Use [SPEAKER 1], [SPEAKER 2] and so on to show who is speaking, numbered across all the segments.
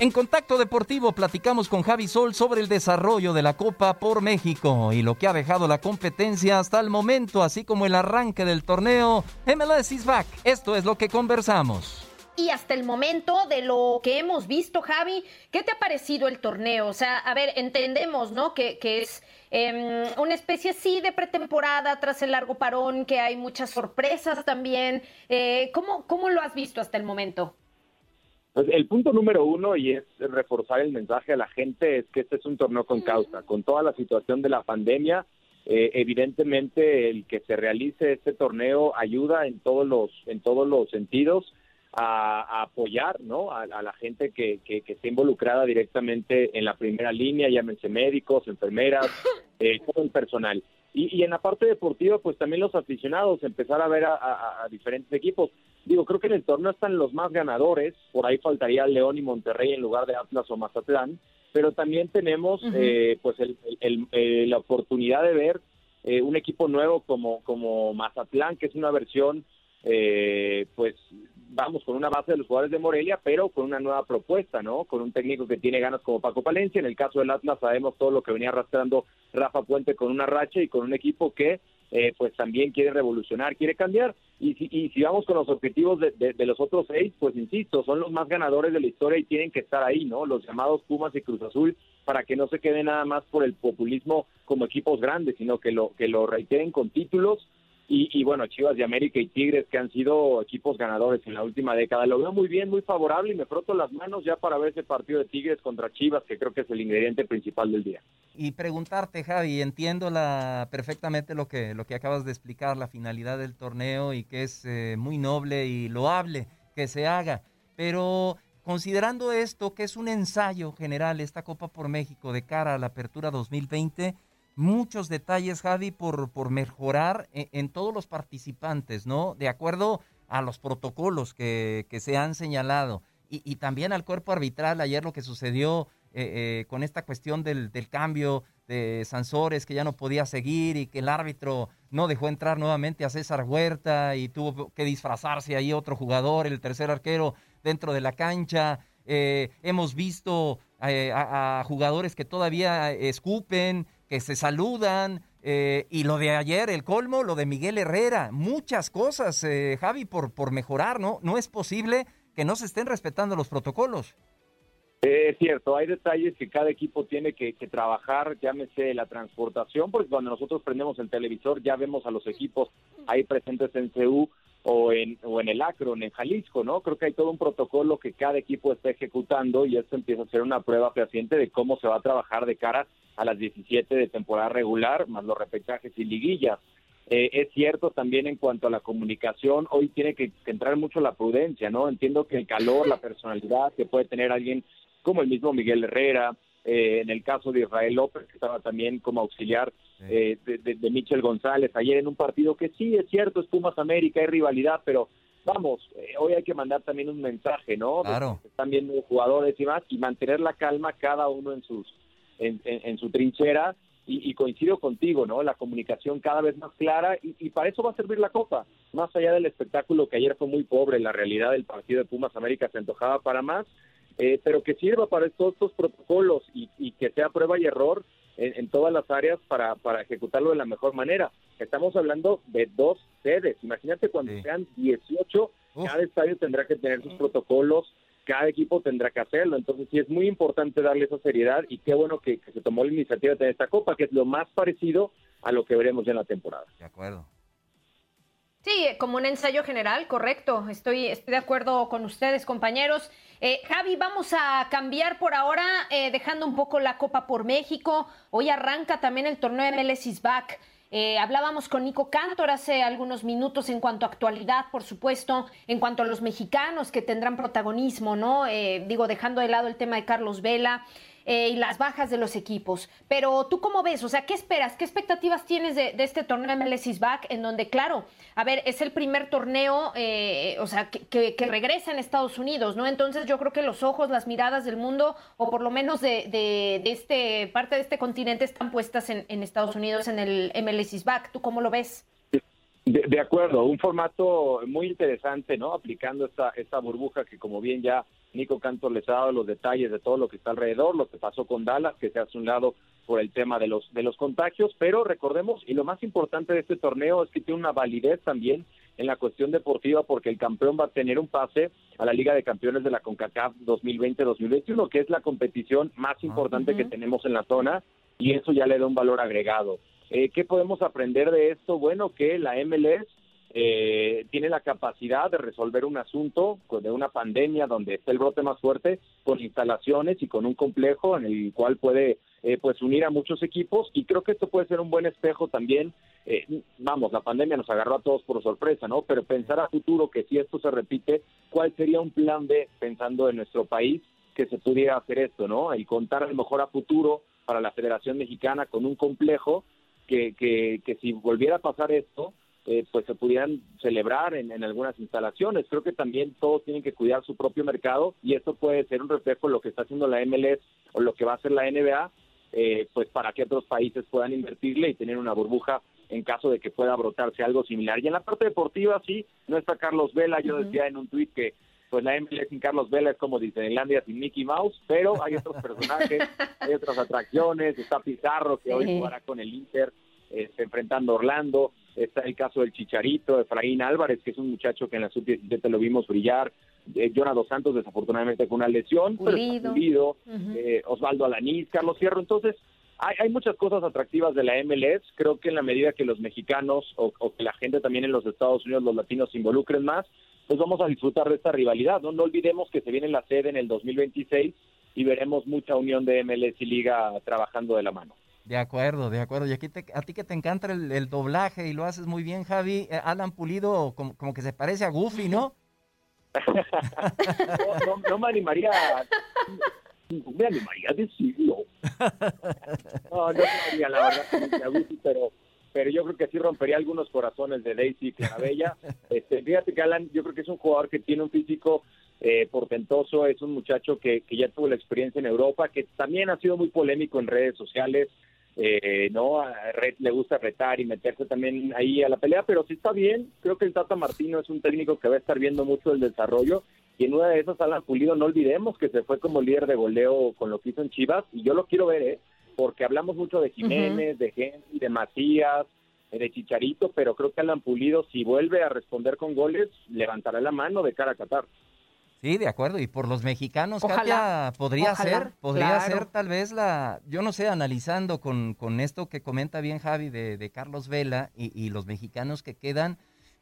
[SPEAKER 1] En Contacto Deportivo platicamos con Javi Sol sobre el desarrollo de la Copa por México y lo que ha dejado la competencia hasta el momento, así como el arranque del torneo MLS is back. Esto es lo que conversamos.
[SPEAKER 2] Y hasta el momento de lo que hemos visto, Javi, ¿qué te ha parecido el torneo? O sea, a ver, entendemos, ¿no? Que, es em, una especie, sí, de pretemporada tras el largo parón, que hay muchas sorpresas también. Eh, ¿cómo, ¿Cómo lo has visto hasta el momento?
[SPEAKER 3] Pues el punto número uno, y es reforzar el mensaje a la gente, es que este es un torneo con causa. Con toda la situación de la pandemia, eh, evidentemente el que se realice este torneo ayuda en todos los, en todos los sentidos a, a apoyar ¿no? a, a la gente que, que, que esté involucrada directamente en la primera línea, llámense médicos, enfermeras, eh, todo el personal. Y, y en la parte deportiva, pues también los aficionados, empezar a ver a, a- a diferentes equipos. Digo, creo que en el torneo están los más ganadores, por ahí faltaría León y Monterrey en lugar de Atlas o Mazatlán, pero también tenemos eh, pues el, el- el- la oportunidad de ver eh, un equipo nuevo como, como Mazatlán, que es una versión, eh, pues vamos con una base de los jugadores de Morelia, pero con una nueva propuesta, ¿no? Con un técnico que tiene ganas como Paco Palencia. En el caso del Atlas sabemos todo lo que venía arrastrando Rafa Puente con una racha y con un equipo que eh, pues también quiere revolucionar, quiere cambiar. Y si, y si vamos con los objetivos de, de- de los otros seis, pues insisto, son los más ganadores de la historia y tienen que estar ahí, ¿no? Los llamados Pumas y Cruz Azul, para que no se quede nada más por el populismo como equipos grandes, sino que lo, que lo reiteren con títulos. Y, bueno, Chivas de América y Tigres, que han sido equipos ganadores en la última década. Lo veo muy bien, muy favorable y me froto las manos ya para ver ese partido de Tigres contra Chivas, que creo que es el ingrediente principal del día.
[SPEAKER 1] Y preguntarte, Javi, entiendo la, perfectamente lo que, lo que acabas de explicar, la finalidad del torneo y que es eh, muy noble y loable que se haga, pero considerando esto, que es un ensayo general, esta Copa por México de cara a la apertura 2020, muchos detalles, Javi, por, por mejorar en, en todos los participantes, ¿no? De acuerdo a los protocolos que, que se han señalado y, y también al cuerpo arbitral, ayer lo que sucedió eh, eh, con esta cuestión del, del cambio de Sansores, que ya no podía seguir y que el árbitro no dejó entrar nuevamente a César Huerta y tuvo que disfrazarse ahí otro jugador, el tercer arquero dentro de la cancha. Eh, hemos visto eh, a, a jugadores que todavía escupen, que se saludan. eh, y lo de ayer, el colmo, lo de Miguel Herrera, muchas cosas, eh, Javi, por, por mejorar, ¿no? No es posible que no se estén respetando los protocolos.
[SPEAKER 3] Es cierto, hay detalles que cada equipo tiene que, que trabajar, llámese la transportación, porque cuando nosotros prendemos el televisor ya vemos a los equipos ahí presentes en CU, o en, o en el Akron, en Jalisco, ¿no? Creo que hay todo un protocolo que cada equipo está ejecutando y esto empieza a ser una prueba fehaciente de cómo se va a trabajar de cara a las 17 de temporada regular, más los repechajes y liguillas. Eh, es cierto también en cuanto a la comunicación, hoy tiene que, entrar mucho la prudencia, ¿no? Entiendo que el calor, la personalidad que puede tener alguien como el mismo Miguel Herrera, eh, en el caso de Israel López, que estaba también como auxiliar eh, de, Michel González, ayer en un partido que sí, es cierto, es Pumas América, hay rivalidad, pero vamos, eh, hoy hay que mandar también un mensaje, ¿no?
[SPEAKER 1] Claro.
[SPEAKER 3] están viendo jugadores y más, y mantener la calma cada uno en sus en, su trinchera, y, coincido contigo, ¿no? La comunicación cada vez más clara, y, y, para eso va a servir la Copa, más allá del espectáculo que ayer fue muy pobre, la realidad del partido de Pumas América se antojaba para más, eh, pero que sirva para todos estos protocolos y, que sea prueba y error en, todas las áreas para, para ejecutarlo de la mejor manera. Estamos hablando de dos sedes. Imagínate cuando sean 18, cada estadio tendrá que tener sus protocolos, cada equipo tendrá que hacerlo. Entonces sí es muy importante darle esa seriedad y qué bueno que, que se tomó la iniciativa de tener esta copa, que es lo más parecido a lo que veremos ya en la temporada.
[SPEAKER 1] De acuerdo.
[SPEAKER 2] Sí, como un ensayo general, correcto. Estoy, estoy de acuerdo con ustedes, compañeros. Eh, Javi, vamos a cambiar por ahora, eh, dejando un poco la Copa por México. Hoy arranca también el torneo de MLS back. Eh, hablábamos con Nico Cantor hace algunos minutos en cuanto a actualidad, por supuesto, en cuanto a los mexicanos que tendrán protagonismo, ¿no? digo, dejando de lado el tema de Carlos Vela. Eh, y las bajas de los equipos. Pero tú cómo ves, o sea, ¿qué esperas? ¿Qué expectativas tienes de, este torneo MLS Back? En donde, claro, a ver, es el primer torneo, eh, o sea, que, regresa en Estados Unidos, ¿no? Entonces yo creo que los ojos, las miradas del mundo, o por lo menos de, de, este parte de este continente, están puestas en, en Estados Unidos en el MLS Back. ¿Tú cómo lo ves?
[SPEAKER 3] De, acuerdo, un formato muy interesante, ¿no? Aplicando esta, esta burbuja que como bien ya Nico Cantor les ha dado los detalles de todo lo que está alrededor, lo que pasó con Dallas, que se hace un lado por el tema de los, de los contagios, pero recordemos, y lo más importante de este torneo es que tiene una validez también en la cuestión deportiva porque el campeón va a tener un pase a la Liga de Campeones de la CONCACAF 2020-2021, que es la competición más importante que tenemos en la zona y eso ya le da un valor agregado. Eh, ¿Qué podemos aprender de esto? Bueno, que la MLS eh, tiene la capacidad de resolver un asunto de una pandemia donde está el brote más fuerte con instalaciones y con un complejo en el cual puede eh, pues unir a muchos equipos. Y creo que esto puede ser un buen espejo también. Vamos la pandemia nos agarró a todos por sorpresa no pero pensar a futuro que si esto se repite cuál sería un plan B pensando en nuestro país que se pudiera hacer esto no y contar a lo mejor a futuro para la Federación Mexicana con un complejo que, que, si volviera a pasar esto, eh, pues se pudieran celebrar en, en, algunas instalaciones. Creo que también todos tienen que cuidar su propio mercado y esto puede ser un reflejo de lo que está haciendo la MLS o lo que va a hacer la NBA, eh, pues para que otros países puedan invertirle y tener una burbuja en caso de que pueda brotarse algo similar. Y en la parte deportiva, sí, no está Carlos Vela, yo decía en un tuit que pues la MLS sin Carlos Vela es como Disneylandia sin Mickey Mouse, pero hay otros personajes, hay otras atracciones, está Pizarro que hoy jugará con el Inter, está enfrentando a Orlando, está el caso del Chicharito, Efraín Álvarez, que es un muchacho que en la sub-17 lo vimos brillar, eh, Jonado Santos desafortunadamente con una lesión, pero eh, Osvaldo Alanís, Carlos Fierro, entonces hay, hay, muchas cosas atractivas de la MLS, creo que en la medida que los mexicanos o, o que la gente también en los Estados Unidos, los latinos se involucren más, pues vamos a disfrutar de esta rivalidad. No, no olvidemos que se viene la sede en el 2026 y veremos mucha unión de MLS y Liga trabajando de la mano.
[SPEAKER 1] De acuerdo, de acuerdo. Y aquí a ti que te encanta el, doblaje y lo haces muy bien, Javi, eh, Alan Pulido como, como que se parece a Goofy, ¿no?
[SPEAKER 3] no, me animaría, no me animaría a decirlo. No, no me animaría, la verdad, a Goofy, pero pero yo creo que sí rompería algunos corazones de Daisy Clarabella. Este, fíjate que Alan, yo creo que es un jugador que tiene un físico eh, portentoso, es un muchacho que, que, ya tuvo la experiencia en Europa, que también ha sido muy polémico en redes sociales, eh, ¿no? A Red le gusta retar y meterse también ahí a la pelea, pero sí está bien, creo que el Tata Martino es un técnico que va a estar viendo mucho el desarrollo, y en una de esas, Alan Pulido, no olvidemos que se fue como líder de goleo con lo que hizo en Chivas, y yo lo quiero ver, ¿eh? Porque hablamos mucho de Jiménez, de Henry, de Macías, de Chicharito, pero creo que Alan Pulido, si vuelve a responder con goles, levantará la mano de cara a Qatar.
[SPEAKER 1] Sí, de acuerdo. Y por los mexicanos, Katia, podría ser, podría ser tal vez la, yo no sé, analizando con, con esto que comenta bien Javi de, de Carlos Vela y, y, los mexicanos que quedan,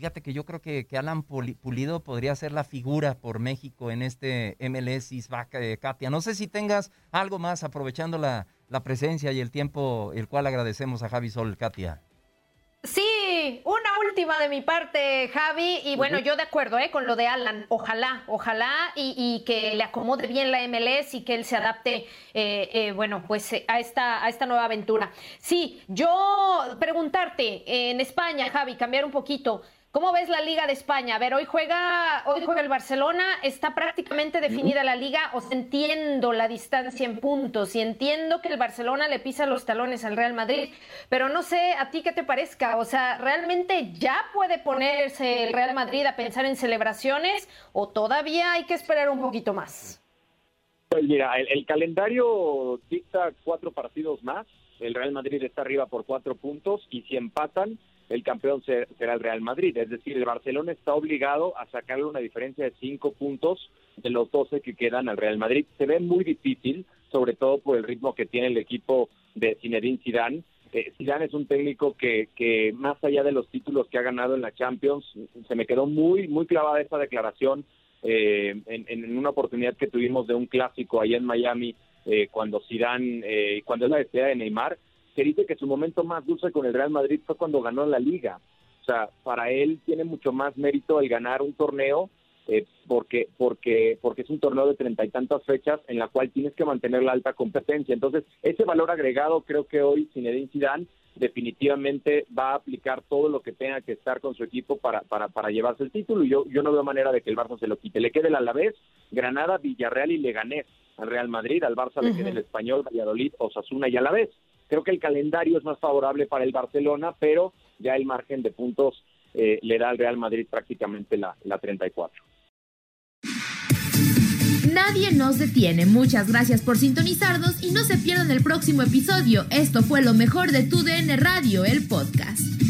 [SPEAKER 1] fíjate que yo creo que, que Alan Pulido podría ser la figura por México en este MLS de Katia. No sé si tengas algo más aprovechando la, la presencia y el tiempo, el cual agradecemos a Javi Sol, Katia.
[SPEAKER 2] Sí, una última de mi parte, Javi, y bueno, yo de acuerdo ¿eh? con lo de Alan, ojalá, ojalá y, que le acomode bien la MLS y que él se adapte, eh, eh, bueno, pues a esta, a esta nueva aventura. Sí, yo preguntarte, en España, Javi, cambiar un poquito, ¿Cómo ves la Liga de España? A ver, hoy juega, hoy juega el Barcelona, está prácticamente definida la liga, os entiendo la distancia en puntos y entiendo que el Barcelona le pisa los talones al Real Madrid, pero no sé a ti qué te parezca, o sea, ¿realmente ya puede ponerse el Real Madrid a pensar en celebraciones o todavía hay que esperar un poquito más?
[SPEAKER 3] Pues mira, el calendario dicta cuatro partidos más, el Real Madrid está arriba por cuatro puntos y si empatan el campeón será el Real Madrid. Es decir, el Barcelona está obligado a sacarle una diferencia de cinco puntos de los 12 que quedan al Real Madrid. Se ve muy difícil, sobre todo por el ritmo que tiene el equipo de Zinedine Zidane. Eh, Zidane es un técnico que, que más allá de los títulos que ha ganado en la Champions, se me quedó muy muy clavada esa declaración eh, en, una oportunidad que tuvimos de un clásico allá en Miami eh, cuando Zidane, eh, cuando es la despedida de Neymar, que dice que su momento más dulce con el Real Madrid fue cuando ganó la liga. O sea, para él tiene mucho más mérito el ganar un torneo eh, porque porque porque es un torneo de treinta y tantas fechas en la cual tienes que mantener la alta competencia. Entonces, ese valor agregado creo que hoy Zinedine Zidane definitivamente va a aplicar todo lo que tenga que estar con su equipo para, para, para llevarse el título y yo, yo no veo manera de que el Barça se lo quite. Le quede el Alavés, Granada, Villarreal y Leganés al Real Madrid, al Barça le quede el Español, Valladolid, Osasuna y Alavés. Creo que el calendario es más favorable para el Barcelona, pero ya el margen de puntos eh, le da al Real Madrid prácticamente la, la 34.
[SPEAKER 4] Nadie nos detiene. Muchas gracias por sintonizarnos y no se pierdan el próximo episodio. Esto fue lo mejor de tu DN Radio, el podcast